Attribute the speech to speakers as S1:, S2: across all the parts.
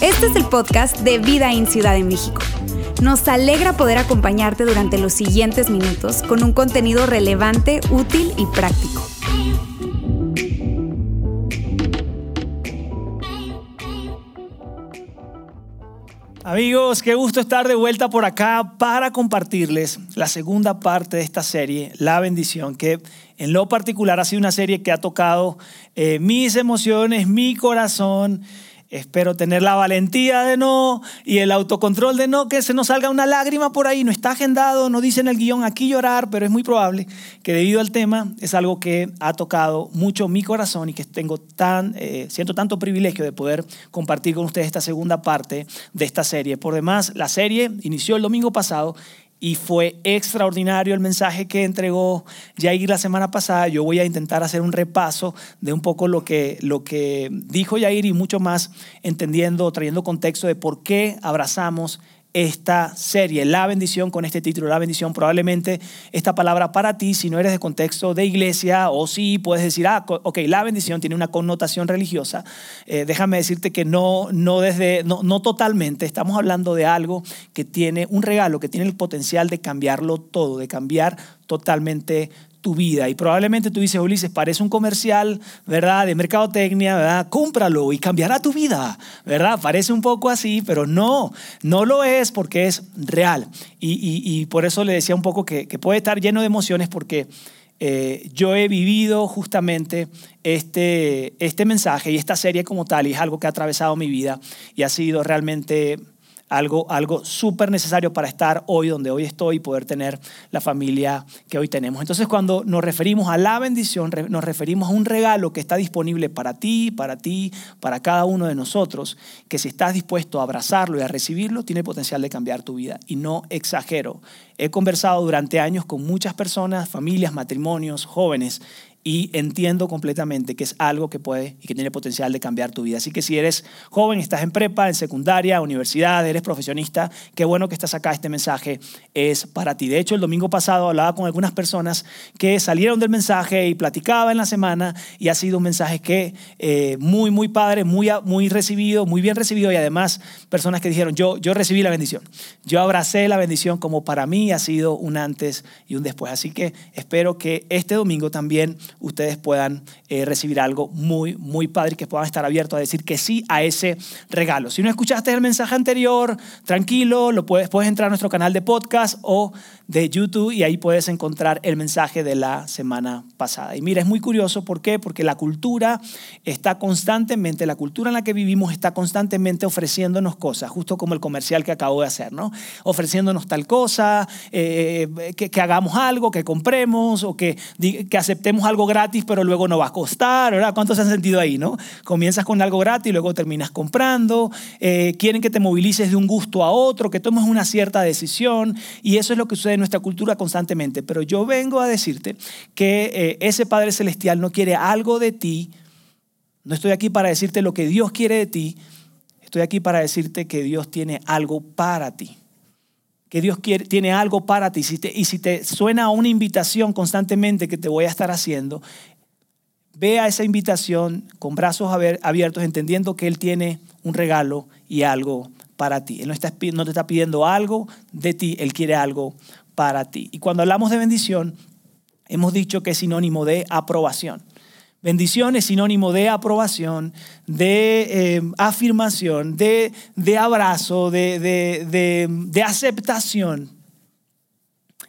S1: Este es el podcast de Vida en Ciudad de México. Nos alegra poder acompañarte durante los siguientes minutos con un contenido relevante, útil y práctico.
S2: Amigos, qué gusto estar de vuelta por acá para compartirles la segunda parte de esta serie, La bendición, que en lo particular ha sido una serie que ha tocado eh, mis emociones, mi corazón Espero tener la valentía de no y el autocontrol de no que se nos salga una lágrima por ahí. No está agendado, no dice en el guion aquí llorar, pero es muy probable que debido al tema es algo que ha tocado mucho mi corazón y que tengo tan, eh, siento tanto privilegio de poder compartir con ustedes esta segunda parte de esta serie. Por demás, la serie inició el domingo pasado y fue extraordinario el mensaje que entregó Yair la semana pasada. Yo voy a intentar hacer un repaso de un poco lo que, lo que dijo Yair y mucho más entendiendo, trayendo contexto de por qué abrazamos esta serie, La bendición, con este título, La bendición. Probablemente esta palabra para ti, si no eres de contexto de iglesia, o sí puedes decir, ah, ok, la bendición tiene una connotación religiosa. Eh, déjame decirte que no, no, desde, no, no totalmente. Estamos hablando de algo que tiene un regalo, que tiene el potencial de cambiarlo todo, de cambiar totalmente tu vida. Y probablemente tú dices, Ulises, parece un comercial, ¿verdad? De mercadotecnia, ¿verdad? Cómpralo y cambiará tu vida, ¿verdad? Parece un poco así, pero no, no lo es porque es real. Y, por eso le decía un poco que, puede estar lleno de emociones porque eh, yo he vivido justamente este, este mensaje y esta serie como tal y es algo que ha atravesado mi vida y ha sido realmente algo, algo súper necesario para estar hoy donde hoy estoy y poder tener la familia que hoy tenemos. Entonces cuando nos referimos a la bendición, nos referimos a un regalo que está disponible para ti, para ti, para cada uno de nosotros, que si estás dispuesto a abrazarlo y a recibirlo, tiene potencial de cambiar tu vida. Y no exagero. He conversado durante años con muchas personas, familias, matrimonios, jóvenes, y entiendo completamente que es algo que puede y que tiene potencial de cambiar tu vida. Así que si eres joven, estás en prepa, en secundaria, universidad, eres profesionista, qué bueno que estás acá, este mensaje es para ti. De hecho, el domingo pasado hablaba con algunas personas que salieron del mensaje y platicaba en la semana y ha sido un mensaje que eh, muy, muy padre, muy, muy recibido, muy bien recibido y además personas que dijeron, yo, yo recibí la bendición, yo abracé la bendición como para mí ha sido un antes y un después. Así que espero que este domingo también ustedes puedan eh, recibir algo muy, muy padre y que puedan estar abiertos a decir que sí a ese regalo. Si no escuchaste el mensaje anterior, tranquilo, lo puedes, puedes entrar a nuestro canal de podcast o de YouTube y ahí puedes encontrar el mensaje de la semana pasada. Y mira, es muy curioso, ¿por qué? Porque la cultura está constantemente, la cultura en la que vivimos está constantemente ofreciéndonos cosas, justo como el comercial que acabo de hacer, ¿no? Ofreciéndonos tal cosa, eh, que, que, hagamos algo, que compremos o que, que aceptemos algo gratis, pero luego no va a costar, ¿verdad? ¿Cuántos se han sentido ahí, no? Comienzas con algo gratis luego terminas comprando, eh, quieren que te movilices de un gusto a otro, que tomes una cierta decisión y eso es lo que sucede nuestra cultura constantemente. Pero yo vengo a decirte que eh, ese Padre Celestial no quiere algo de ti. No estoy aquí para decirte lo que Dios quiere de ti. Estoy aquí para decirte que Dios tiene algo para ti. Que Dios tiene algo para ti. y si te suena una invitación constantemente que te voy a estar haciendo, ve a esa invitación con brazos abiertos, entendiendo que Él tiene un regalo y algo para ti. Él no, no te está pidiendo algo de ti, Él quiere algo para ti. Y cuando hablamos de bendición, hemos dicho que es sinónimo de aprobación. Bendición es sinónimo de aprobación, de eh, afirmación, de, de abrazo, de, de, de aceptación.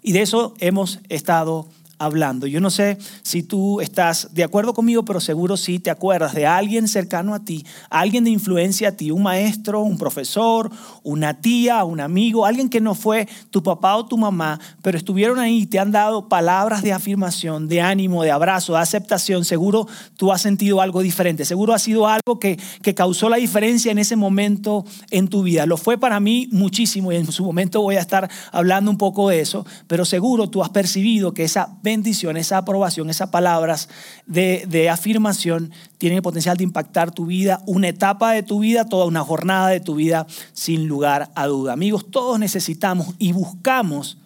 S2: Y de eso hemos estado hablando. Yo no sé si tú estás de acuerdo conmigo, pero seguro sí te acuerdas de alguien cercano a ti, alguien de influencia a ti, un maestro, un profesor, una tía, un amigo, alguien que no fue tu papá o tu mamá, pero estuvieron ahí y te han dado palabras de afirmación, de ánimo, de abrazo, de aceptación. Seguro tú has sentido algo diferente, seguro ha sido algo que, que causó la diferencia en ese momento en tu vida. Lo fue para mí muchísimo y en su momento voy a estar hablando un poco de eso, pero seguro tú has percibido que esa bendición, esa aprobación, esas palabras de, afirmación tienen el potencial de impactar tu vida, una etapa de tu vida, toda una jornada de tu vida, sin lugar a duda. Amigos, todos necesitamos y buscamos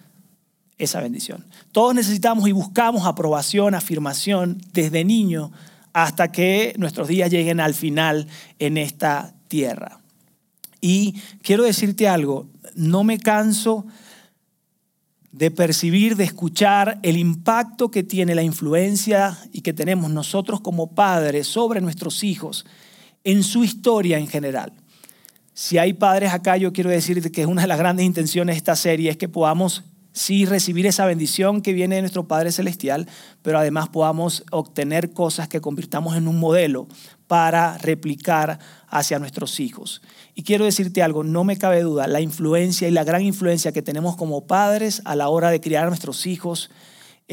S2: esa bendición. Todos necesitamos y buscamos aprobación, afirmación desde niño hasta que nuestros días lleguen al final en esta tierra. Y quiero decirte algo, no me canso de percibir, de escuchar el impacto que tiene la influencia y que tenemos nosotros como padres sobre nuestros hijos en su historia en general. Si hay padres acá, yo quiero decir que una de las grandes intenciones de esta serie es que podamos sí recibir esa bendición que viene de nuestro Padre Celestial, pero además podamos obtener cosas que convirtamos en un modelo para replicar hacia nuestros hijos. Y quiero decirte algo, no me cabe duda, la influencia y la gran influencia que tenemos como padres a la hora de criar a nuestros hijos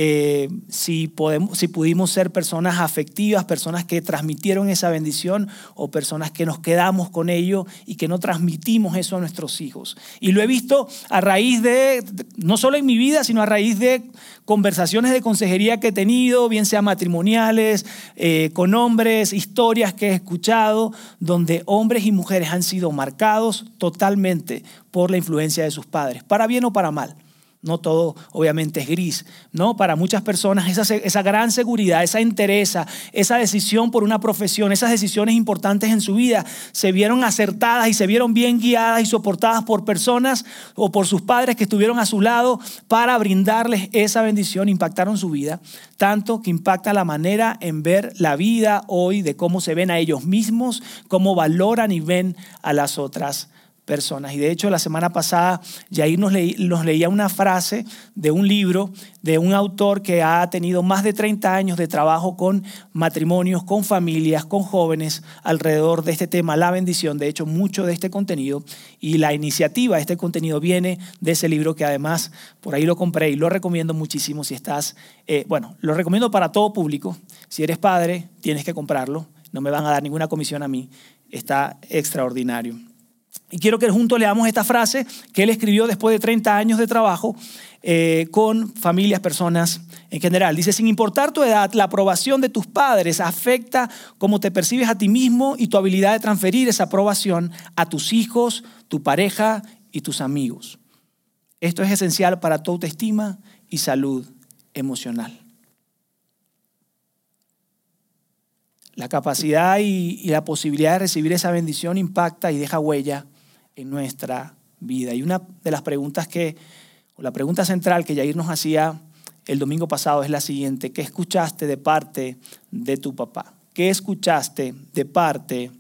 S2: eh, si, podemos, si pudimos ser personas afectivas, personas que transmitieron esa bendición o personas que nos quedamos con ello y que no transmitimos eso a nuestros hijos. Y lo he visto a raíz de, no solo en mi vida, sino a raíz de conversaciones de consejería que he tenido, bien sea matrimoniales, eh, con hombres, historias que he escuchado, donde hombres y mujeres han sido marcados totalmente por la influencia de sus padres, para bien o para mal. No todo obviamente es gris, ¿no? Para muchas personas esa, esa gran seguridad, esa entereza, esa decisión por una profesión, esas decisiones importantes en su vida se vieron acertadas y se vieron bien guiadas y soportadas por personas o por sus padres que estuvieron a su lado para brindarles esa bendición, impactaron su vida, tanto que impacta la manera en ver la vida hoy, de cómo se ven a ellos mismos, cómo valoran y ven a las otras personas. Y de hecho, la semana pasada, Jair nos, nos leía una frase de un libro de un autor que ha tenido más de 30 años de trabajo con matrimonios, con familias, con jóvenes alrededor de este tema, la bendición. De hecho, mucho de este contenido y la iniciativa de este contenido viene de ese libro que además por ahí lo compré y lo recomiendo muchísimo si estás, eh, bueno, lo recomiendo para todo público. Si eres padre, tienes que comprarlo. No me van a dar ninguna comisión a mí. Está extraordinario. Y quiero que juntos leamos esta frase que él escribió después de 30 años de trabajo eh, con familias, personas en general. Dice, sin importar tu edad, la aprobación de tus padres afecta cómo te percibes a ti mismo y tu habilidad de transferir esa aprobación a tus hijos, tu pareja y tus amigos. Esto es esencial para tu autoestima y salud emocional. La capacidad y, y la posibilidad de recibir esa bendición impacta y deja huella en nuestra vida. Y una de las preguntas que, o la pregunta central que Yair nos hacía el domingo pasado es la siguiente. ¿Qué escuchaste de parte de tu papá? ¿Qué escuchaste de parte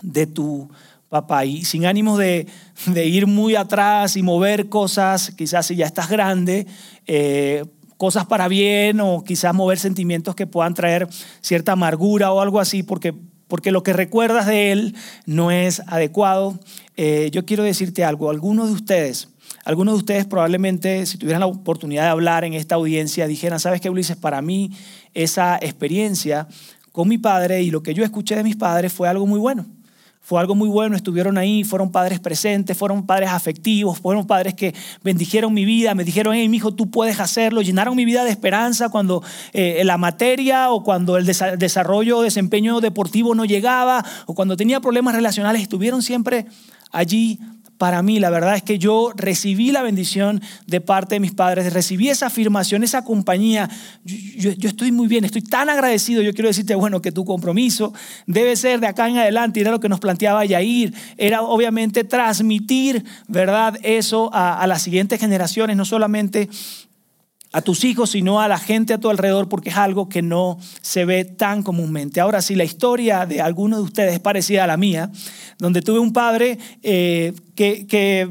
S2: de tu papá? Y sin ánimo de, ir muy atrás y mover cosas, quizás si ya estás grande, eh, cosas para bien o quizás mover sentimientos que puedan traer cierta amargura o algo así, porque, porque lo que recuerdas de él no es adecuado. Eh, yo quiero decirte algo, algunos de ustedes, algunos de ustedes probablemente, si tuvieran la oportunidad de hablar en esta audiencia, dijeran, ¿sabes qué, Ulises? Para mí esa experiencia con mi padre y lo que yo escuché de mis padres fue algo muy bueno. Fue algo muy bueno, estuvieron ahí, fueron padres presentes, fueron padres afectivos, fueron padres que bendijeron mi vida, me dijeron, hey, mi hijo, tú puedes hacerlo, llenaron mi vida de esperanza cuando eh, la materia o cuando el desarrollo, desempeño deportivo no llegaba o cuando tenía problemas relacionales, estuvieron siempre allí para mí. La verdad es que yo recibí la bendición de parte de mis padres, recibí esa afirmación, esa compañía. Yo, estoy muy bien, estoy tan agradecido. Yo quiero decirte, bueno, que tu compromiso debe ser de acá en adelante, era lo que nos planteaba Yair, era obviamente transmitir, ¿verdad? Eso a, a las siguientes generaciones, no solamente a tus hijos, sino a la gente a tu alrededor, porque es algo que no se ve tan comúnmente. Ahora, si la historia de alguno de ustedes es parecida a la mía, donde tuve un padre eh, que, que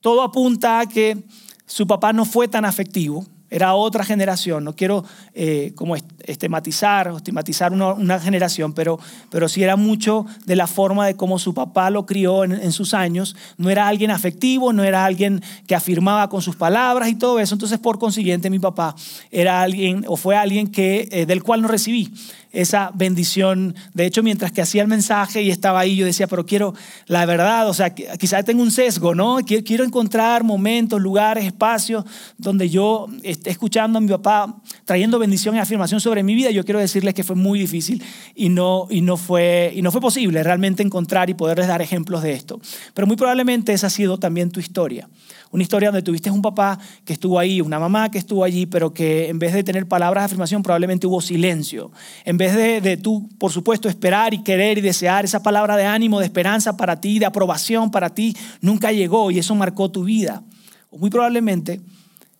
S2: todo apunta a que su papá no fue tan afectivo, era otra generación. No quiero eh, como estigmatizar o estigmatizar una, generación, pero, pero sí era mucho de la forma de cómo su papá lo crió en, sus años. No era alguien afectivo, no era alguien que afirmaba con sus palabras y todo eso. Entonces, por consiguiente, mi papá era alguien o fue alguien que, eh, del cual no recibí esa bendición. De hecho, mientras que hacía el mensaje y estaba ahí, yo decía, pero quiero la verdad, o sea, quizás tengo un sesgo, ¿no? Quiero encontrar momentos, lugares, espacios donde yo esté escuchando a mi papá trayendo bendición y afirmación sobre mi vida, yo quiero decirles que fue muy difícil y no, y no, fue, y no fue posible realmente encontrar y poderles dar ejemplos de esto. Pero muy probablemente esa ha sido también tu historia. Una historia donde tuviste un papá que estuvo ahí, una mamá que estuvo allí, pero que en vez de tener palabras de afirmación probablemente hubo silencio. En vez de, de tú, por supuesto, esperar y querer y desear esa palabra de ánimo, de esperanza para ti, de aprobación para ti, nunca llegó y eso marcó tu vida. Muy probablemente,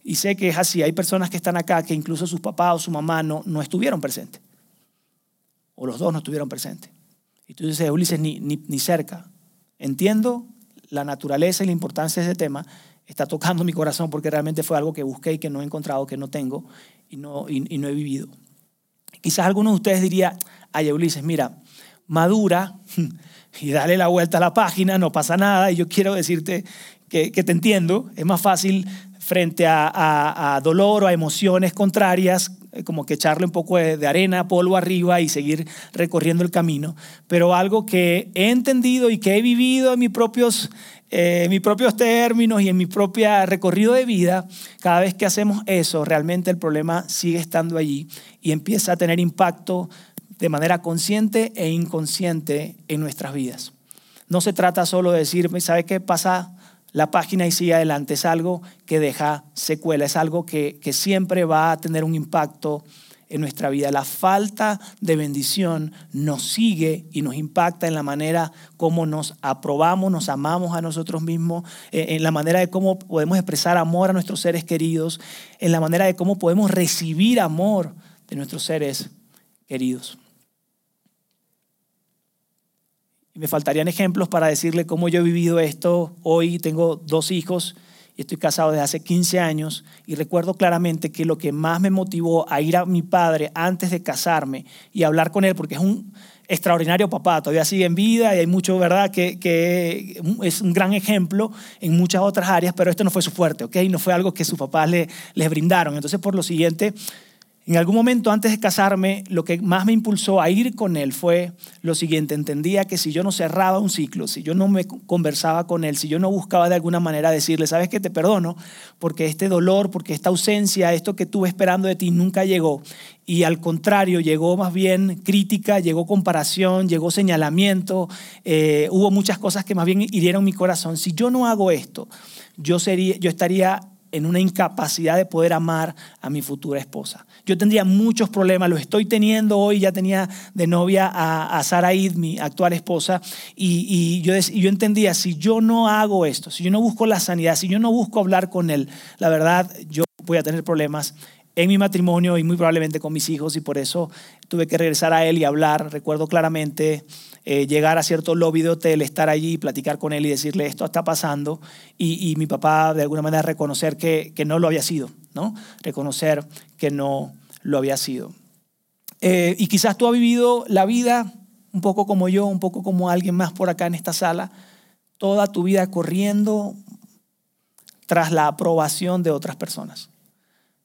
S2: y sé que es así, hay personas que están acá que incluso sus papás o su mamá no, no estuvieron presentes. O los dos no estuvieron presentes. Y tú dices, Ulises, ni, ni, ni cerca. Entiendo la naturaleza y la importancia de ese tema, está tocando mi corazón porque realmente fue algo que busqué y que no he encontrado, que no tengo y no, he vivido. Quizás algunos de ustedes dirían, ay Ulises, mira, madura y dale la vuelta a la página, no pasa nada. Y yo quiero decirte que, te entiendo, es más fácil frente a, a, dolor o a emociones contrarias, eh, como que echarle un poco de, de, arena, polvo arriba y seguir recorriendo el camino. Pero algo que he entendido y que he vivido en mis propios eh, mis propios términos y en mi propio recorrido de vida, cada vez que hacemos eso, realmente el problema sigue estando allí y empieza a tener impacto de manera consciente e inconsciente en nuestras vidas. No se trata solo de decir, ¿sabe qué pasa? La página y sigue adelante. Es algo que deja secuela, es algo que, que siempre va a tener un impacto en nuestra vida. La falta de bendición nos sigue y nos impacta en la manera como nos aprobamos, nos amamos a nosotros mismos, eh, en la manera de cómo podemos expresar amor a nuestros seres queridos, en la manera de cómo podemos recibir amor de nuestros seres queridos. Me faltarían ejemplos para decirle cómo yo he vivido esto. Hoy tengo dos hijos estoy casado desde hace 15 años y recuerdo claramente que lo que más me motivó a ir a mi padre antes de casarme y hablar con él, porque es un extraordinario papá, todavía sigue en vida y hay mucho, ¿verdad?, que, es un gran ejemplo en muchas otras áreas, pero esto no fue su fuerte, ¿ok? No fue algo que sus papás le, les brindaron. Entonces, por lo siguiente, en algún momento antes de casarme, lo que más me impulsó a ir con él fue lo siguiente. Entendía que si yo no cerraba un ciclo, si yo no me conversaba con él, si yo no buscaba de alguna manera decirle, sabes que te perdono, porque este dolor, porque esta ausencia, esto que tuve esperando de ti nunca llegó. Y al contrario, llegó más bien crítica, llegó comparación, llegó señalamiento, eh, hubo muchas cosas que más bien hirieron mi corazón. Si yo no hago esto, yo, sería, yo estaría en una incapacidad de poder amar a mi futura esposa. Yo tendría muchos problemas, los estoy teniendo hoy, ya tenía de novia a, a mi actual esposa, y, yo, yo entendía, si yo no hago esto, si yo no busco la sanidad, si yo no busco hablar con él, la verdad, yo voy a tener problemas en mi matrimonio y muy probablemente con mis hijos, y por eso tuve que regresar a él y hablar. Recuerdo claramente eh, llegar a cierto lobby de hotel, estar allí, platicar con él y decirle esto está pasando y, mi papá de alguna manera reconocer que, que, no lo había sido, ¿no? Reconocer que no lo había sido. Eh, y quizás tú has vivido la vida un poco como yo, un poco como alguien más por acá en esta sala, toda tu vida corriendo tras la aprobación de otras personas.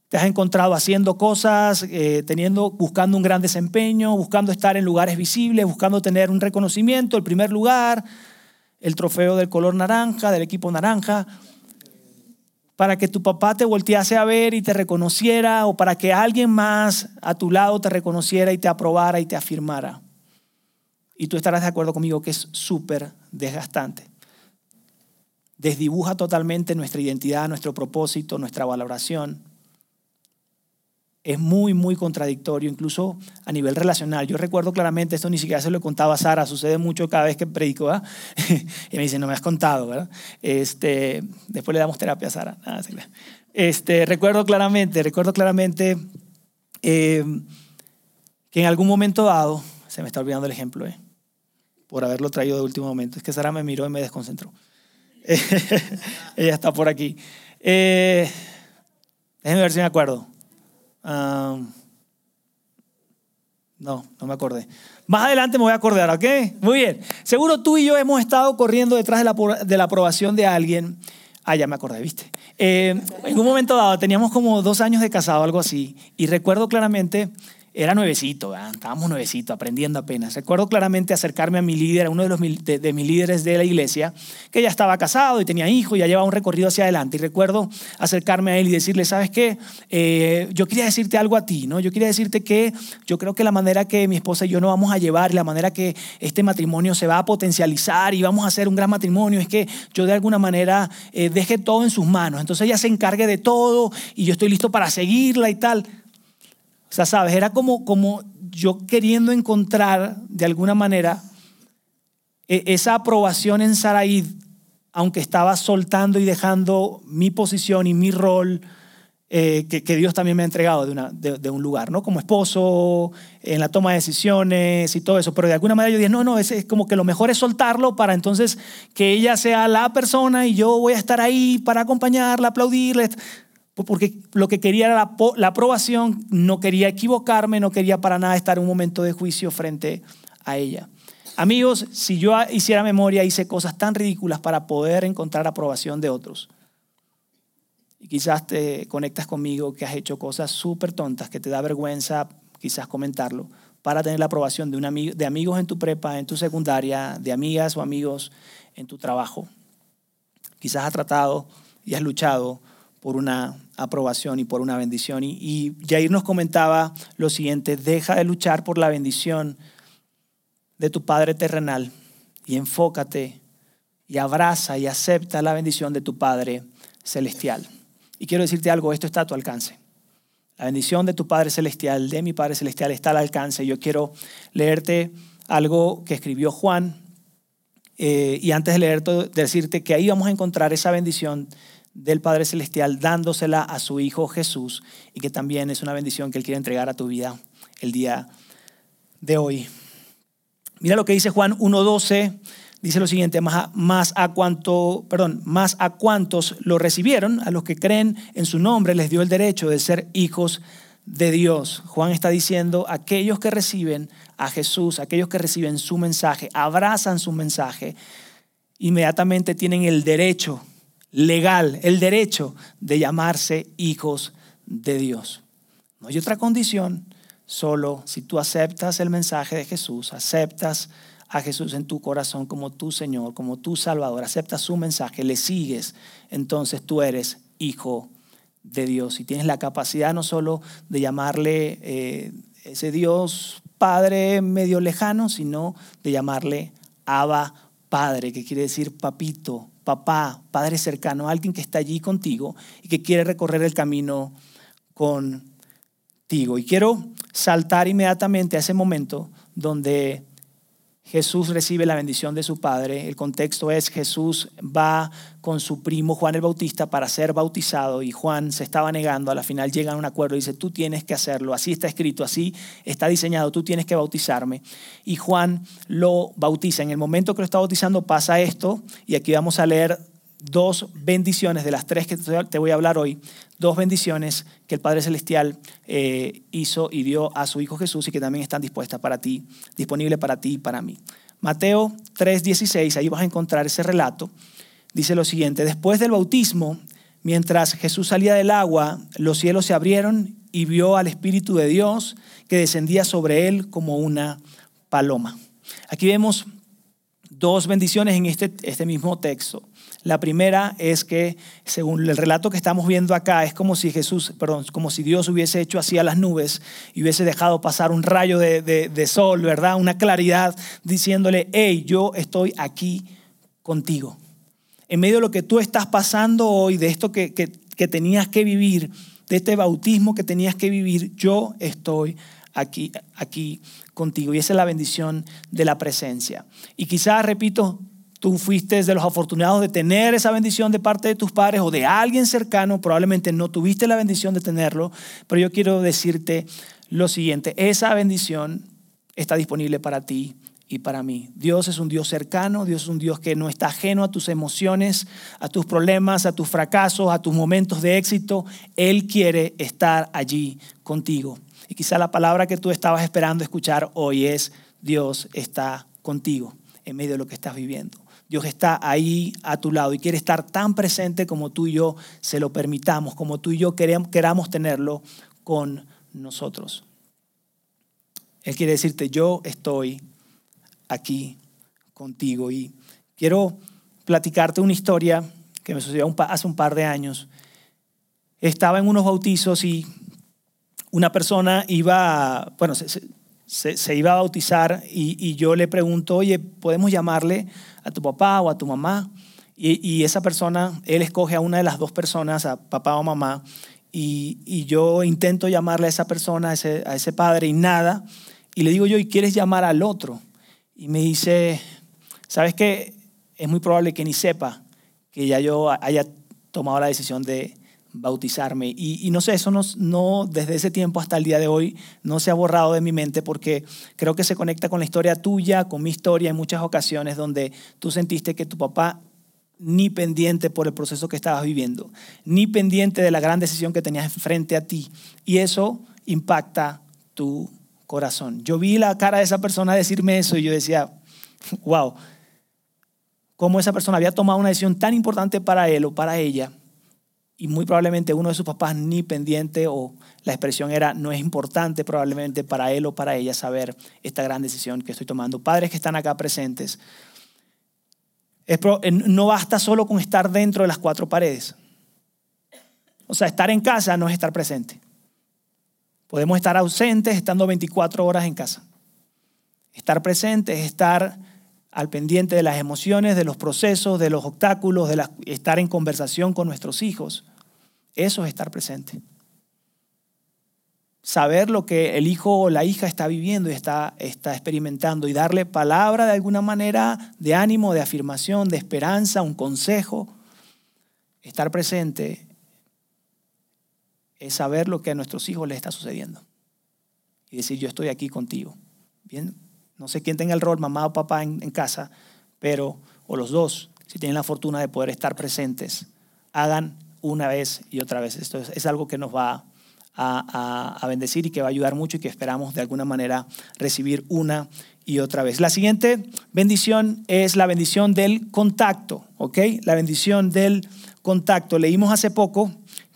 S2: Te has encontrado haciendo cosas, eh, teniendo, buscando un gran desempeño, buscando estar en lugares visibles, buscando tener un reconocimiento, el primer lugar, el trofeo del color naranja, del equipo naranja, para que tu papá te voltease a ver y te reconociera o para que alguien más a tu lado te reconociera y te aprobara y te afirmara. Y tú estarás de acuerdo conmigo que es súper desgastante. Desdibuja totalmente nuestra identidad, nuestro propósito, nuestra valoración es muy, muy contradictorio, incluso a nivel relacional. Yo recuerdo claramente, esto ni siquiera se lo contaba a Sara, sucede mucho cada vez que predico, ¿verdad? y me dice, no me has contado, ¿verdad? Este, después le damos terapia a Sara. este, recuerdo claramente, recuerdo claramente eh, que en algún momento dado, se me está olvidando el ejemplo, ¿eh? por haberlo traído de último momento, es que Sara me miró y me desconcentró. Ella está por aquí. Eh, déjenme ver si me acuerdo no, no me acordé. Más adelante me voy a acordar, ¿ok? Muy bien. Seguro tú y yo hemos estado corriendo detrás de la, de la aprobación de alguien. Ah, ya me acordé, ¿viste? Eh, en un momento dado, teníamos como dos años de casado, algo así, y recuerdo claramente era nuevecito, estábamos nuevecito, aprendiendo apenas. Recuerdo claramente acercarme a mi líder, a uno de, los, de, mis líderes de la iglesia, que ya estaba casado y tenía hijos, ya llevaba un recorrido hacia adelante. Y recuerdo acercarme a él y decirle, ¿sabes qué? Eh, yo quería decirte algo a ti, ¿no? Yo quería decirte que yo creo que la manera que mi esposa y yo nos vamos a llevar, la manera que este matrimonio se va a potencializar y vamos a hacer un gran matrimonio, es que yo de alguna manera eh, deje todo en sus manos. Entonces ella se encargue de todo y yo estoy listo para seguirla y tal. O sea, sabes, era como, como yo queriendo encontrar de alguna manera e, esa aprobación en Saraí, aunque estaba soltando y dejando mi posición y mi rol eh, que, Dios también me ha entregado de, una, de, un lugar, ¿no? Como esposo, en la toma de decisiones y todo eso. Pero de alguna manera yo dije, no, no, es, es como que lo mejor es soltarlo para entonces que ella sea la persona y yo voy a estar ahí para acompañarla, aplaudirle porque lo que quería era la, aprobación, no quería equivocarme, no quería para nada estar en un momento de juicio frente a ella. Amigos, si yo hiciera memoria, hice cosas tan ridículas para poder encontrar aprobación de otros. Y quizás te conectas conmigo que has hecho cosas súper tontas, que te da vergüenza quizás comentarlo, para tener la aprobación de, un de amigos en tu prepa, en tu secundaria, de amigas o amigos en tu trabajo. Quizás has tratado y has luchado por una aprobación y por una bendición. Y, y Jair nos comentaba lo siguiente, deja de luchar por la bendición de tu Padre terrenal y enfócate y abraza y acepta la bendición de tu Padre celestial. Y quiero decirte algo, esto está a tu alcance. La bendición de tu Padre celestial, de mi Padre celestial, está al alcance. Yo quiero leerte algo que escribió Juan. Eh, y antes de leerte, decirte que ahí vamos a encontrar esa bendición del Padre Celestial dándosela a su Hijo Jesús y que también es una bendición que Él quiere entregar a tu vida el día de hoy. Mira lo que dice Juan 1.12, dice lo siguiente, más a, más perdón, más a cuantos lo recibieron, a los que creen en su nombre, les dio el derecho de ser hijos de Dios. Juan está diciendo, aquellos que reciben a Jesús, aquellos que reciben su mensaje, abrazan su mensaje, inmediatamente tienen el derecho legal, el derecho de llamarse hijos de Dios. No hay otra condición, solo si tú aceptas el mensaje de Jesús, aceptas a Jesús en tu corazón como tu Señor, como tu Salvador, aceptas su mensaje, le sigues, entonces tú eres hijo de Dios y tienes la capacidad no solo de llamarle eh, ese Dios Padre medio lejano, sino de llamarle Abba Padre, que quiere decir papito, papá, padre cercano, alguien que está allí contigo y que quiere recorrer el camino contigo. Y quiero saltar inmediatamente a ese momento donde Jesús recibe la bendición de su padre. El contexto es Jesús va con su primo Juan el Bautista para ser bautizado y Juan se estaba negando. A la final llega a un acuerdo y dice, tú tienes que hacerlo. Así está escrito, así está diseñado, tú tienes que bautizarme. Y Juan lo bautiza. En el momento que lo está bautizando pasa esto y aquí vamos a leer dos bendiciones de las tres que te voy a hablar hoy, dos bendiciones que el Padre Celestial eh, hizo y dio a su Hijo Jesús y que también están dispuestas para ti, disponibles para ti y para mí. Mateo 3:16, ahí vas a encontrar ese relato, dice lo siguiente, después del bautismo, mientras Jesús salía del agua, los cielos se abrieron y vio al Espíritu de Dios que descendía sobre él como una paloma. Aquí vemos dos bendiciones en este, este mismo texto. La primera es que, según el relato que estamos viendo acá, es como si Jesús, perdón, como si Dios hubiese hecho así a las nubes y hubiese dejado pasar un rayo de, sol, ¿verdad? Una claridad diciéndole, hey, yo estoy aquí contigo. En medio de lo que tú estás pasando hoy, de esto que, que tenías que vivir, de este bautismo que tenías que vivir, yo estoy aquí, aquí contigo. Y esa es la bendición de la presencia. Y quizás, repito, tú fuiste de los afortunados de tener esa bendición de parte de tus padres o de alguien cercano, probablemente no tuviste la bendición de tenerlo, pero yo quiero decirte lo siguiente, esa bendición está disponible para ti y para mí. Dios es un Dios cercano, Dios es un Dios que no está ajeno a tus emociones, a tus problemas, a tus fracasos, a tus momentos de éxito. Él quiere estar allí contigo. Y quizá la palabra que tú estabas esperando escuchar hoy es, Dios está contigo en medio de lo que estás viviendo. Dios está ahí a tu lado y quiere estar tan presente como tú y yo se lo permitamos, como tú y yo queramos tenerlo con nosotros. Él quiere decirte, yo estoy aquí contigo. Y quiero platicarte una historia que me sucedió hace un par de años. Estaba en unos bautizos y una persona iba, bueno, se, iba a bautizar y, yo le pregunto, oye, ¿podemos llamarle a tu papá o a tu mamá? Y, esa persona, él escoge a una de las dos personas, a papá o mamá, y, yo intento llamarle a esa persona, a ese, a ese padre, y nada. Y le digo yo, ¿y quieres llamar al otro? Y me dice, ¿sabes qué? Es muy probable que ni sepa que ya yo haya tomado la decisión de bautizarme. Y, no sé, eso no, no, desde ese tiempo hasta el día de hoy no se ha borrado de mi mente porque creo que se conecta con la historia tuya, con mi historia en muchas ocasiones donde tú sentiste que tu papá ni pendiente por el proceso que estabas viviendo, ni pendiente de la gran decisión que tenías frente a ti. Y eso impacta tu corazón. Yo vi la cara de esa persona decirme eso y yo decía, wow, cómo esa persona había tomado una decisión tan importante para él o para ella y muy probablemente uno de sus papás ni pendiente o la expresión era no es importante probablemente para él o para ella saber esta gran decisión que estoy tomando. Padres que están acá presentes, no basta solo con estar dentro de las cuatro paredes. O sea, estar en casa no es estar presente. Podemos estar ausentes estando 24 horas en casa. Estar presente es estar al pendiente de las emociones, de los procesos, de los obstáculos, de estar en conversación con nuestros hijos. Eso es estar presente. Saber lo que el hijo o la hija está viviendo y está, está experimentando y darle palabra de alguna manera de ánimo, de afirmación, de esperanza, un consejo. Estar presente es saber lo que a nuestros hijos les está sucediendo y decir yo estoy aquí contigo. Bien, no sé quién tenga el rol, mamá o papá en, casa, pero, o los dos, si tienen la fortuna de poder estar presentes, hagan una vez y otra vez. Esto es, algo que nos va a, a, bendecir y que va a ayudar mucho y que esperamos de alguna manera recibir una y otra vez. La siguiente bendición es la bendición del contacto, ¿ok? La bendición del contacto. Leímos hace poco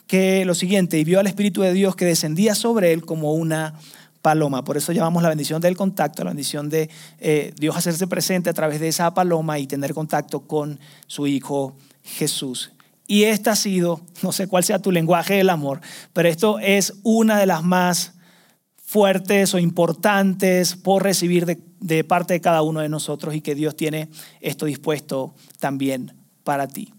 S2: que lo siguiente, y vio al Espíritu de Dios que descendía sobre él como una paloma. Por eso llamamos la bendición del contacto, la bendición de eh, Dios hacerse presente a través de esa paloma y tener contacto con su Hijo Jesús. Y esta ha sido, no sé cuál sea tu lenguaje del amor, pero esto es una de las más fuertes o importantes por recibir de, de parte de cada uno de nosotros y que Dios tiene esto dispuesto también para ti.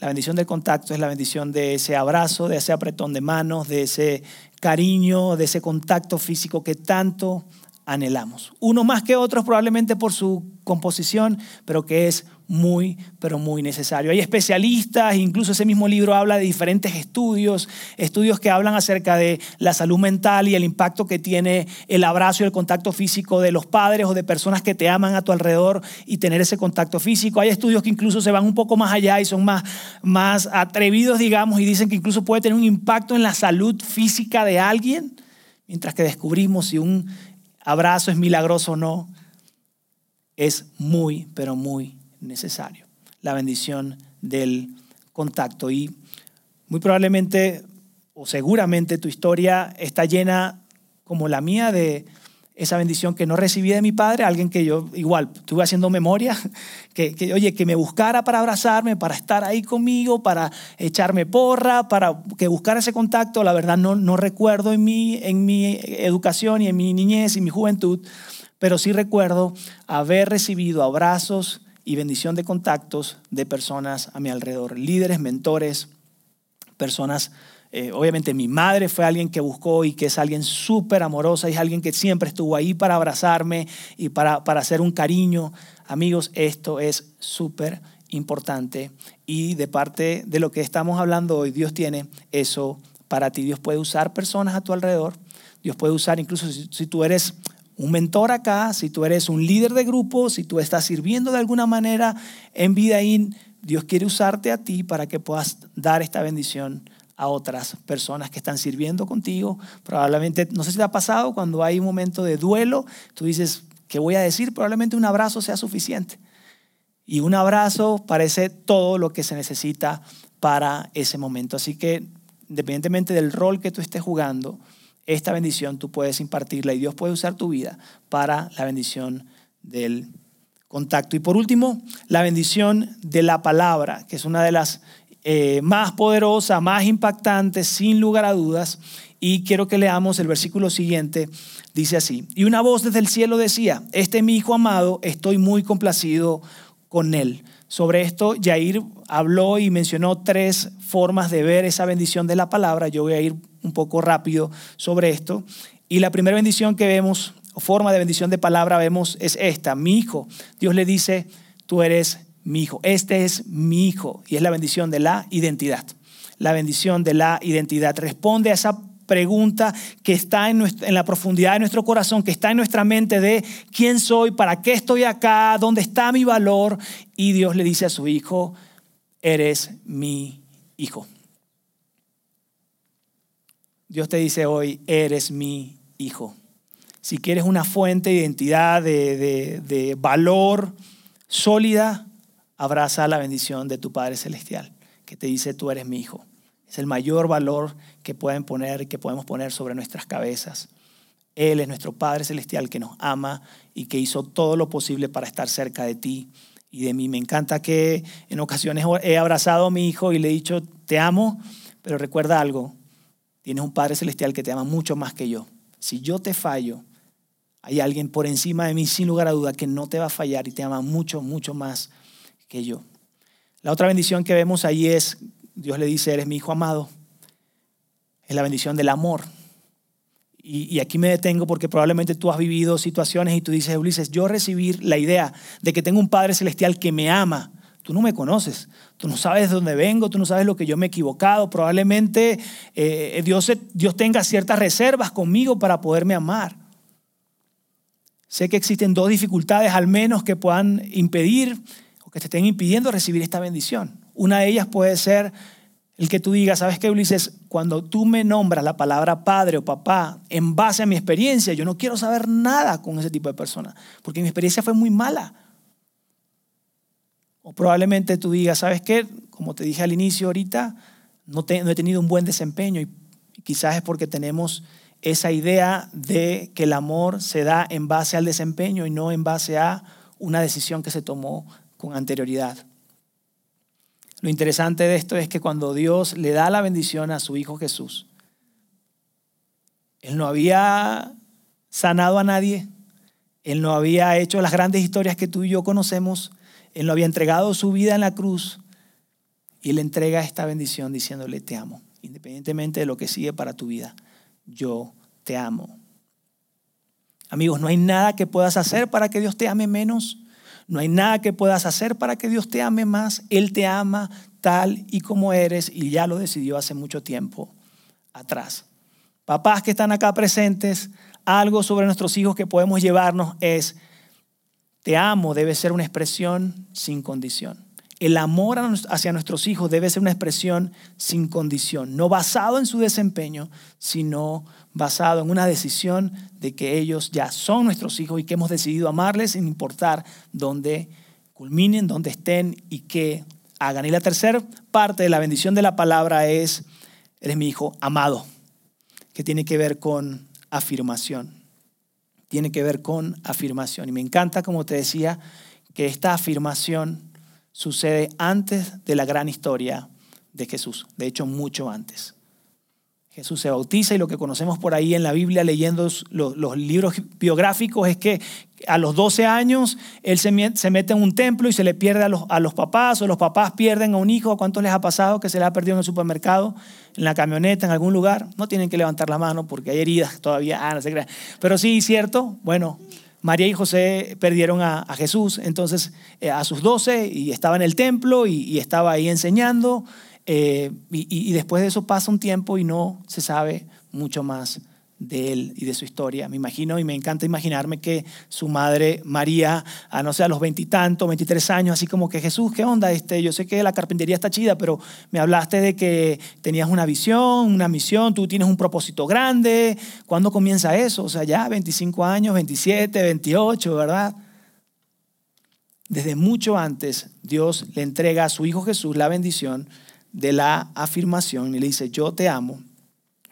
S2: La bendición del contacto es la bendición de ese abrazo, de ese apretón de manos, de ese cariño, de ese contacto físico que tanto anhelamos. Uno más que otros probablemente por su composición, pero que es muy, pero muy necesario. Hay especialistas, incluso ese mismo libro habla de diferentes estudios, estudios que hablan acerca de la salud mental y el impacto que tiene el abrazo y el contacto físico de los padres o de personas que te aman a tu alrededor y tener ese contacto físico. Hay estudios que incluso se van un poco más allá y son más, más atrevidos, digamos, y dicen que incluso puede tener un impacto en la salud física de alguien, mientras que descubrimos si un abrazo es milagroso o no, es muy, pero muy necesario. La bendición del contacto. Y muy probablemente o seguramente tu historia está llena como la mía de esa bendición que no recibí de mi padre, alguien que yo igual estuve haciendo memoria, que, oye, que me buscara para abrazarme, para estar ahí conmigo, para echarme porra, para que buscara ese contacto, la verdad no, no recuerdo en mi, en mi educación y en mi niñez y mi juventud, pero sí recuerdo haber recibido abrazos y bendición de contactos de personas a mi alrededor, líderes, mentores, personas eh, obviamente mi madre fue alguien que buscó y que es alguien súper amorosa y es alguien que siempre estuvo ahí para abrazarme y para, para hacer un cariño. Amigos, esto es súper importante y de parte de lo que estamos hablando hoy, Dios tiene eso para ti. Dios puede usar personas a tu alrededor. Dios puede usar, incluso si, tú eres un mentor acá, si tú eres un líder de grupo, si tú estás sirviendo de alguna manera en Vidaín, Dios quiere usarte a ti para que puedas dar esta bendición a otras personas que están sirviendo contigo. Probablemente, no sé si te ha pasado, cuando hay un momento de duelo, tú dices, ¿qué voy a decir? Probablemente un abrazo sea suficiente. Y un abrazo parece todo lo que se necesita para ese momento. Así que, independientemente del rol que tú estés jugando, esta bendición tú puedes impartirla y Dios puede usar tu vida para la bendición del contacto. Y por último, la bendición de la palabra, que es una de las eh, más poderosas, más impactantes, sin lugar a dudas. Y quiero que leamos el versículo siguiente. Dice así, y una voz desde el cielo decía, este es mi hijo amado, estoy muy complacido con él. Sobre esto, Jair habló y mencionó tres formas de ver esa bendición de la palabra. Yo voy a ir un poco rápido sobre esto. Y la primera bendición que vemos, o forma de bendición de palabra, vemos es esta, mi hijo. Dios le dice, tú eres mi hijo. Este es mi hijo. Y es la bendición de la identidad. La bendición de la identidad. Responde a esa pregunta que está en, la profundidad de nuestro corazón, que está en nuestra mente de quién soy, para qué estoy acá, dónde está mi valor. Y Dios le dice a su hijo, eres mi hijo. Dios te dice hoy, eres mi hijo. Si quieres una fuente de identidad, de, de, de valor sólida, abraza la bendición de tu Padre Celestial, que te dice, tú eres mi hijo. Es el mayor valor que pueden poner, que podemos poner sobre nuestras cabezas. Él es nuestro Padre Celestial que nos ama y que hizo todo lo posible para estar cerca de ti y de mí. Me encanta que en ocasiones he abrazado a mi hijo y le he dicho, te amo, pero recuerda algo, tienes un Padre Celestial que te ama mucho más que yo. Si yo te fallo, hay alguien por encima de mí, sin lugar a duda, que no te va a fallar y te ama mucho, mucho más que yo. La otra bendición que vemos ahí es Dios le dice, eres mi hijo amado. Es la bendición del amor. Y, aquí me detengo porque probablemente tú has vivido situaciones y tú dices, Ulises, yo recibir la idea de que tengo un Padre Celestial que me ama. Tú no me conoces, tú no sabes de dónde vengo, tú no sabes lo que yo me he equivocado. Probablemente eh, Dios, Dios tenga ciertas reservas conmigo para poderme amar. Sé que existen dos dificultades al menos que puedan impedir que te estén impidiendo recibir esta bendición. Una de ellas puede ser el que tú digas, ¿sabes qué, Ulises? Cuando tú me nombras la palabra padre o papá en base a mi experiencia, yo no quiero saber nada con ese tipo de persona, porque mi experiencia fue muy mala. O probablemente tú digas, ¿sabes qué? Como te dije al inicio ahorita, no, no he tenido un buen desempeño y quizás es porque tenemos esa idea de que el amor se da en base al desempeño y no en base a una decisión que se tomó con anterioridad. Lo interesante de esto es que cuando Dios le da la bendición a su Hijo Jesús, Él no había sanado a nadie, Él no había hecho las grandes historias que tú y yo conocemos, Él no había entregado su vida en la cruz y Él entrega esta bendición diciéndole te amo, independientemente de lo que sigue para tu vida, yo te amo. Amigos, no hay nada que puedas hacer para que Dios te ame menos. No hay nada que puedas hacer para que Dios te ame más. Él te ama tal y como eres y ya lo decidió hace mucho tiempo atrás. Papás que están acá presentes, algo sobre nuestros hijos que podemos llevarnos es, te amo debe ser una expresión sin condición. El amor hacia nuestros hijos debe ser una expresión sin condición, no basado en su desempeño, sino basado en una decisión de que ellos ya son nuestros hijos y que hemos decidido amarles sin importar dónde culminen, dónde estén y qué hagan. Y la tercera parte de la bendición de la palabra es, eres mi hijo amado, que tiene que ver con afirmación. Tiene que ver con afirmación. Y me encanta, como te decía, que esta afirmación sucede antes de la gran historia de Jesús, de hecho mucho antes. Jesús se bautiza y lo que conocemos por ahí en la Biblia leyendo los, libros biográficos es que a los 12 años él se, mete en un templo y se le pierde a los, a los papás o los papás pierden a un hijo. ¿A cuántos les ha pasado que se le ha perdido en el supermercado, en la camioneta, en algún lugar? No tienen que levantar la mano porque hay heridas todavía. Ah, no se crean. Pero sí, cierto. Bueno, María y José perdieron a, Jesús, entonces eh, a sus doce y estaba en el templo y, estaba ahí enseñando eh, y, después de eso pasa un tiempo y no se sabe mucho más de él y de su historia. Me imagino y me encanta imaginarme que su madre María, a no sé, a los veintitantos, veintitrés años, así como que Jesús, ¿qué onda? Este, yo sé que la carpintería está chida, pero me hablaste de que tenías una visión, una misión, tú tienes un propósito grande. ¿Cuándo comienza eso? O sea, ya 25 años, 27, 28, ¿verdad? Desde mucho antes, Dios le entrega a su Hijo Jesús la bendición de la afirmación y le dice, yo te amo,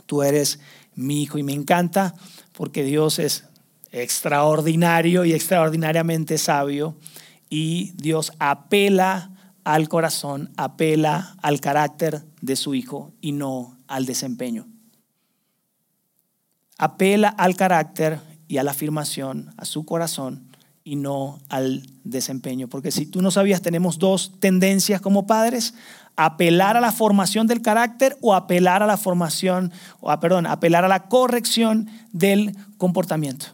S2: tú eres mi hijo. Y me encanta porque Dios es extraordinario y extraordinariamente sabio y Dios apela al corazón, apela al carácter de su hijo y no al desempeño. Apela al carácter y a la afirmación, a su corazón y no al desempeño. Porque si tú no sabías, tenemos dos tendencias como padres, apelar a la formación del carácter o apelar a la formación, o perdón, apelar a la corrección del comportamiento.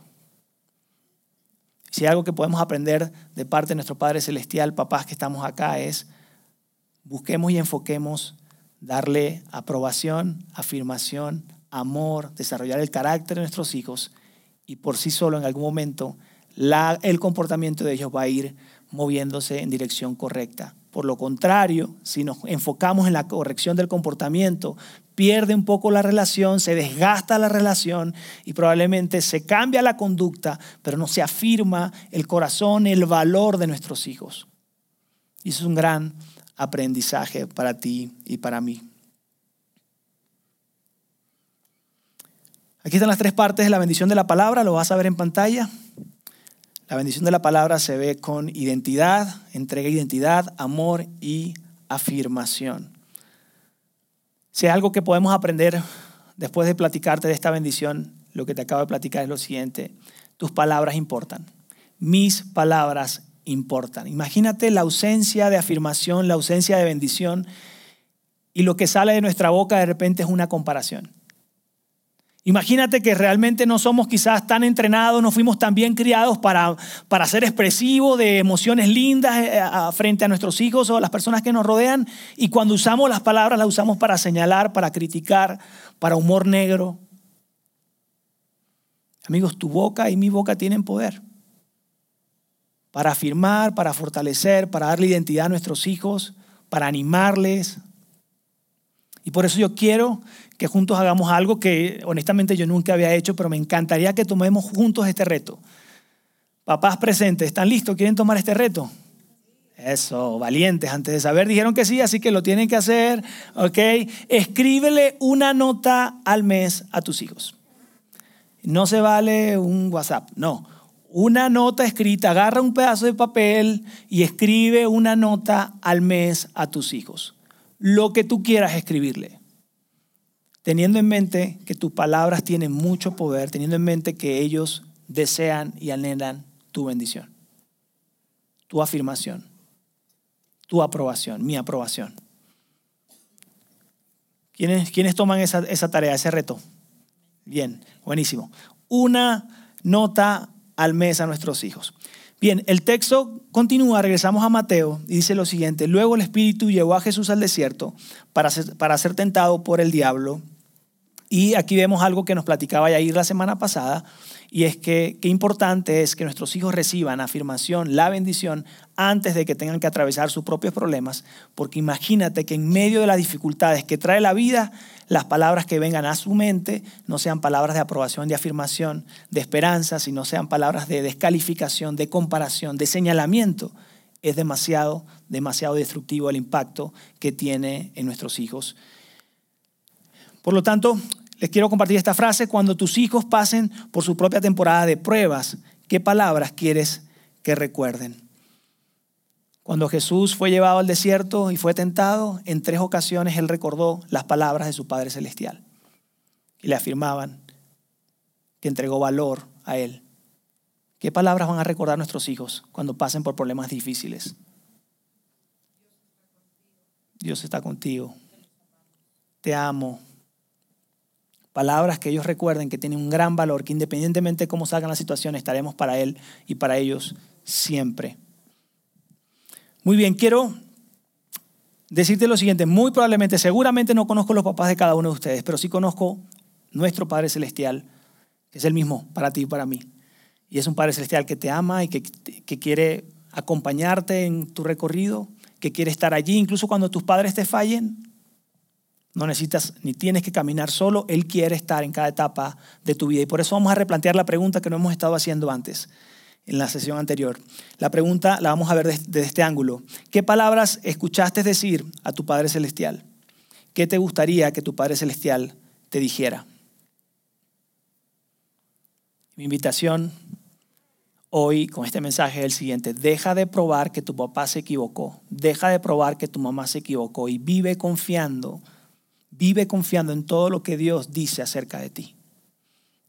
S2: Si hay algo que podemos aprender de parte de nuestro Padre Celestial, papás que estamos acá, es busquemos y enfoquemos darle aprobación, afirmación, amor, desarrollar el carácter de nuestros hijos y por sí solo en algún momento el comportamiento de ellos va a ir moviéndose en dirección correcta. Por lo contrario, si nos enfocamos en la corrección del comportamiento, pierde un poco la relación, se desgasta la relación y probablemente se cambia la conducta, pero no se afirma el corazón, el valor de nuestros hijos. Y eso es un gran aprendizaje para ti y para mí. Aquí están las tres partes de la bendición de la palabra, lo vas a ver en pantalla. La bendición de la palabra se ve con identidad, entrega identidad, amor y afirmación. Si hay algo que podemos aprender después de platicarte de esta bendición, lo que te acabo de platicar es lo siguiente. Tus palabras importan. Mis palabras importan. Imagínate la ausencia de afirmación, la ausencia de bendición y lo que sale de nuestra boca de repente es una comparación. Imagínate que realmente no somos quizás tan entrenados, no fuimos tan bien criados para, para ser expresivos de emociones lindas eh, frente a nuestros hijos o a las personas que nos rodean. Y cuando usamos las palabras, las usamos para señalar, para criticar, para humor negro. Amigos, tu boca y mi boca tienen poder para afirmar, para fortalecer, para darle identidad a nuestros hijos, para animarles. Y por eso yo quiero que juntos hagamos algo que honestamente yo nunca había hecho, pero me encantaría que tomemos juntos este reto. Papás presentes, ¿están listos? ¿Quieren tomar este reto? Eso, valientes, antes de saber dijeron que sí, así que lo tienen que hacer, ¿ok? Escríbele una nota al mes a tus hijos. No se vale un WhatsApp, no. Una nota escrita, agarra un pedazo de papel y escribe una nota al mes a tus hijos. Lo que tú quieras escribirle teniendo en mente que tus palabras tienen mucho poder, teniendo en mente que ellos desean y anhelan tu bendición, tu afirmación, tu aprobación, mi aprobación. ¿Quiénes, quiénes toman esa, esa tarea, ese reto? Bien, buenísimo. Una nota al mes a nuestros hijos. Bien, el texto continúa, regresamos a Mateo y dice lo siguiente, luego el Espíritu llevó a Jesús al desierto para para ser tentado por el diablo y aquí vemos algo que nos platicaba Yair la semana pasada, y es que qué importante es que nuestros hijos reciban afirmación, la bendición, antes de que tengan que atravesar sus propios problemas, porque imagínate que en medio de las dificultades que trae la vida, las palabras que vengan a su mente no sean palabras de aprobación, de afirmación, de esperanza, sino sean palabras de descalificación, de comparación, de señalamiento. Es demasiado, demasiado destructivo el impacto que tiene en nuestros hijos. Por lo tanto, les quiero compartir esta frase. Cuando tus hijos pasen por su propia temporada de pruebas, ¿qué palabras quieres que recuerden? Cuando Jesús fue llevado al desierto y fue tentado, en tres ocasiones él recordó las palabras de su Padre Celestial. Y le afirmaban que entregó valor a él. ¿Qué palabras van a recordar nuestros hijos cuando pasen por problemas difíciles? Dios está contigo. Te amo. Palabras que ellos recuerden que tienen un gran valor, que independientemente de cómo salgan las situaciones, estaremos para Él y para ellos siempre. Muy bien, quiero decirte lo siguiente, muy probablemente, seguramente no conozco los papás de cada uno de ustedes, pero sí conozco nuestro Padre Celestial, que es el mismo para ti y para mí. Y es un Padre Celestial que te ama y que, que quiere acompañarte en tu recorrido, que quiere estar allí, incluso cuando tus padres te fallen, no necesitas ni tienes que caminar solo, Él quiere estar en cada etapa de tu vida. Y por eso vamos a replantear la pregunta que no hemos estado haciendo antes, en la sesión anterior. La pregunta la vamos a ver desde este ángulo. ¿Qué palabras escuchaste decir a tu Padre Celestial? ¿Qué te gustaría que tu Padre Celestial te dijera? Mi invitación hoy con este mensaje es el siguiente. Deja de probar que tu papá se equivocó. Deja de probar que tu mamá se equivocó y vive confiando. Vive confiando en todo lo que Dios dice acerca de ti.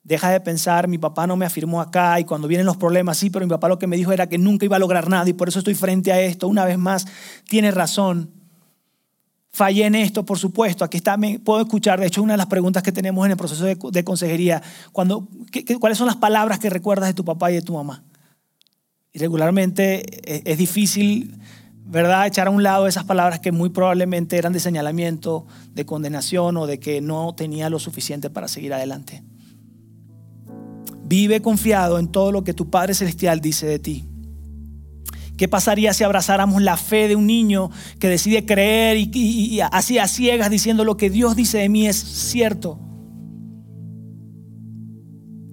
S2: Deja de pensar, mi papá no me afirmó acá y cuando vienen los problemas, sí, pero mi papá lo que me dijo era que nunca iba a lograr nada y por eso estoy frente a esto. Una vez más, tiene razón. Fallé en esto, por supuesto. Aquí está, puedo escuchar. De hecho, una de las preguntas que tenemos en el proceso de, consejería, ¿cuáles son las palabras que recuerdas de tu papá y de tu mamá? Y regularmente es, es difícil, ¿verdad?, echar a un lado esas palabras que muy probablemente eran de señalamiento, de condenación o de que no tenía lo suficiente para seguir adelante. Vive confiado en todo lo que tu Padre Celestial dice de ti. ¿Qué pasaría si abrazáramos la fe de un niño que decide creer y, así a ciegas diciendo lo que Dios dice de mí es cierto?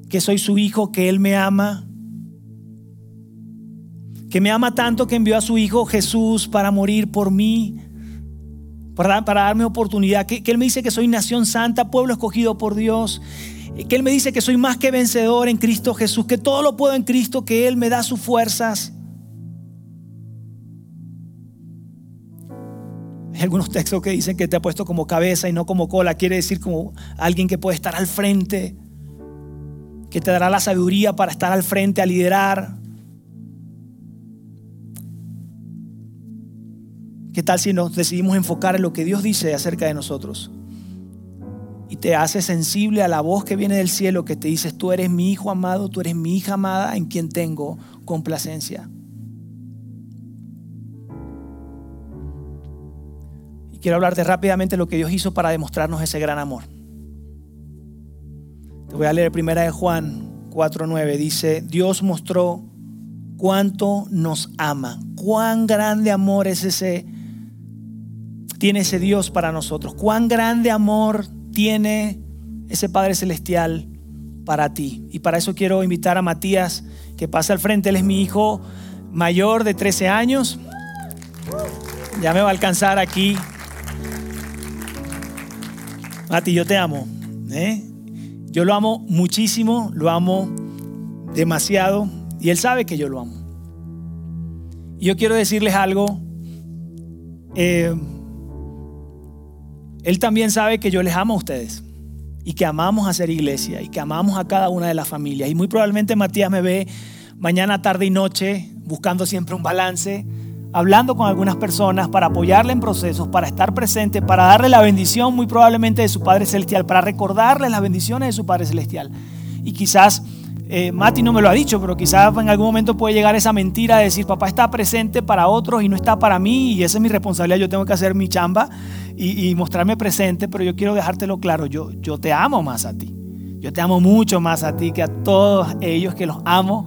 S2: Que soy su hijo, que Él me ama, que me ama tanto que envió a su hijo Jesús para morir por mí, para, darme oportunidad, que Él me dice que soy nación santa, pueblo escogido por Dios, que Él me dice que soy más que vencedor en Cristo Jesús, que todo lo puedo en Cristo, que Él me da sus fuerzas. Hay algunos textos que dicen que te ha puesto como cabeza y no como cola, quiere decir como alguien que puede estar al frente, que te dará la sabiduría para estar al frente, a liderar. ¿Qué tal si nos decidimos enfocar en lo que Dios dice acerca de nosotros? y te hace sensible a la voz que viene del cielo que te dice, tú eres mi hijo amado, tú eres mi hija amada en quien tengo complacencia. Y quiero hablarte rápidamente de lo que Dios hizo para demostrarnos ese gran amor. Te voy a leer primera de Juan 4.9. Dice, Dios mostró cuánto nos ama, cuán grande amor es ese, tiene ese Dios para nosotros, cuán grande amor tiene ese Padre Celestial para ti. Y para eso quiero invitar a Matías que pase al frente. Él es mi hijo mayor de 13 años. Ya me va a alcanzar aquí. Mati, yo te amo. ¿eh? Yo lo amo muchísimo, lo amo demasiado y él sabe que yo lo amo. Y yo quiero decirles algo. Eh, él también sabe que yo les amo a ustedes y que amamos a ser iglesia y que amamos a cada una de las familias. Y muy probablemente Matías me ve mañana, tarde y noche buscando siempre un balance, hablando con algunas personas para apoyarle en procesos, para estar presente, para darle la bendición muy probablemente de su Padre Celestial, para recordarle las bendiciones de su Padre Celestial. Y quizás eh, Mati no me lo ha dicho, pero quizás en algún momento puede llegar esa mentira de decir, papá está presente para otros y no está para mí, y esa es mi responsabilidad, yo tengo que hacer mi chamba y, mostrarme presente, pero yo quiero dejártelo claro, yo, yo te amo más a ti, yo te amo mucho más a ti que a todos ellos que los amo,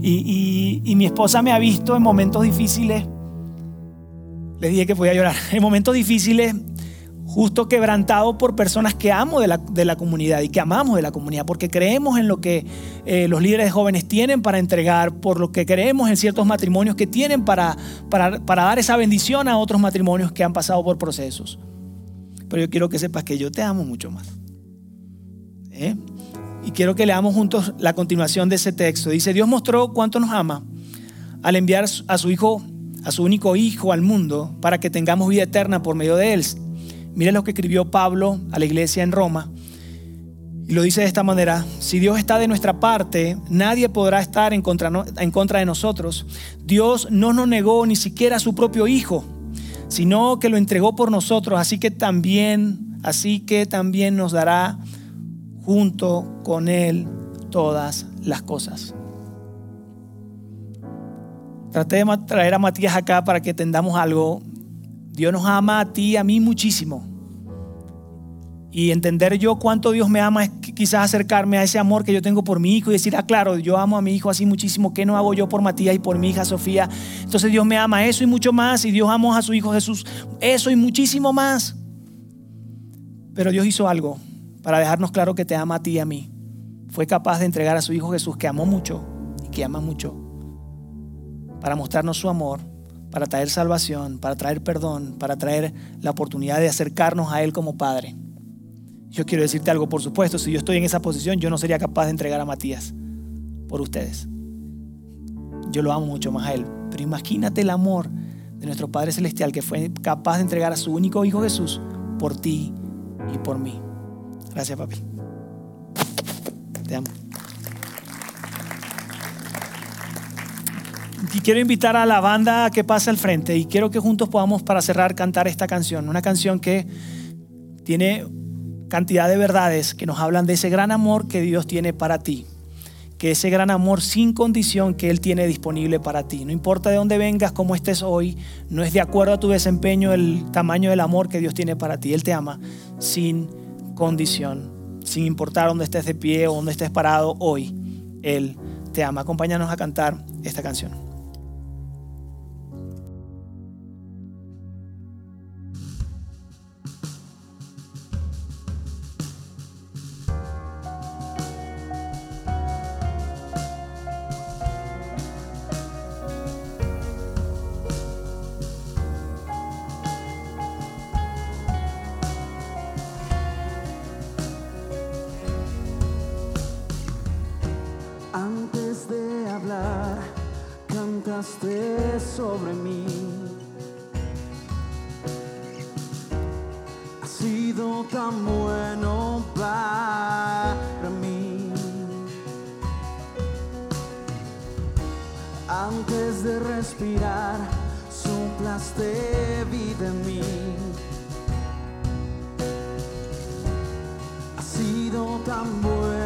S2: y, y mi esposa me ha visto en momentos difíciles, le dije que podía llorar, en momentos difíciles justo quebrantado por personas que amo de la, comunidad y que amamos de la comunidad, porque creemos en lo que eh, los líderes jóvenes tienen para entregar, por lo que creemos en ciertos matrimonios que tienen para, para, dar esa bendición a otros matrimonios que han pasado por procesos. Pero yo quiero que sepas que yo te amo mucho más. ¿Eh? Y quiero que leamos juntos la continuación de ese texto. Dice, Dios mostró cuánto nos ama al enviar a su hijo, a su único hijo al mundo, para que tengamos vida eterna por medio de él. Miren lo que escribió Pablo a la iglesia en Roma. Y lo dice de esta manera, si Dios está de nuestra parte, nadie podrá estar en contra, de nosotros. Dios no nos negó ni siquiera a su propio Hijo, sino que lo entregó por nosotros, así que también, así que también nos dará junto con Él todas las cosas. Traté de traer a Matías acá para que entendamos algo Dios nos ama a ti y a mí muchísimo. Y entender yo cuánto Dios me ama es quizás acercarme a ese amor que yo tengo por mi hijo y decir, ah, claro, yo amo a mi hijo así muchísimo, ¿qué no hago yo por Matías y por mi hija Sofía? Entonces Dios me ama eso y mucho más, y Dios amó a su hijo Jesús, eso y muchísimo más. Pero Dios hizo algo para dejarnos claro que te ama a ti y a mí. Fue capaz de entregar a su hijo Jesús, que amó mucho y que ama mucho, para mostrarnos su amor para traer salvación, para traer perdón, para traer la oportunidad de acercarnos a Él como Padre. Yo quiero decirte algo, por supuesto, si yo estoy en esa posición, yo no sería capaz de entregar a Matías. por ustedes. Yo lo amo mucho más a Él, pero imagínate el amor de nuestro Padre Celestial que fue capaz de entregar a su único Hijo Jesús por ti y por mí. Gracias, papi. Quiero invitar a la banda que pase al frente y quiero que juntos podamos para cerrar cantar esta canción, una canción que tiene cantidad de verdades que nos hablan de ese gran amor que Dios tiene para ti, que ese gran amor sin condición que Él tiene disponible para ti. No importa de dónde vengas, cómo estés hoy, no es de acuerdo a tu desempeño el tamaño del amor que Dios tiene para ti. Él te ama sin condición, sin importar dónde estés de pie o dónde estés parado hoy. Él te ama. Acompáñanos a cantar esta canción.
S3: Antes de respirar, soplaste vida en mí. Ha sido tan bueno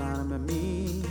S3: astronomy.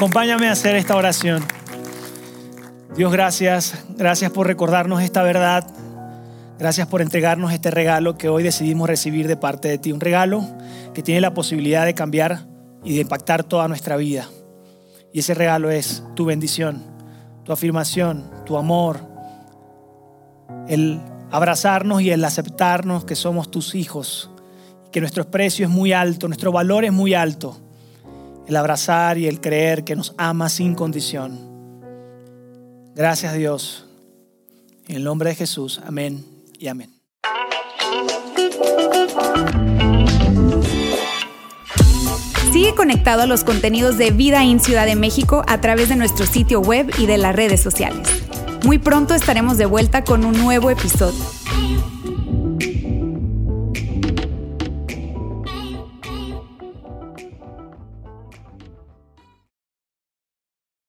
S2: Acompáñame a hacer esta oración. Dios, gracias. Gracias por recordarnos esta verdad. Gracias por entregarnos este regalo que hoy decidimos recibir de parte de ti. Un regalo que tiene la posibilidad de cambiar y de impactar toda nuestra vida. Y ese regalo es tu bendición, tu afirmación, tu amor, el abrazarnos y el aceptarnos que somos tus hijos, que nuestro precio es muy alto, nuestro valor es muy alto. El abrazar y el creer que nos ama sin condición. Gracias Dios. En el nombre de Jesús. Amén y amén.
S1: Sigue conectado a los contenidos de Vida en Ciudad de México a través de nuestro sitio web y de las redes sociales. Muy pronto estaremos de vuelta con un nuevo episodio.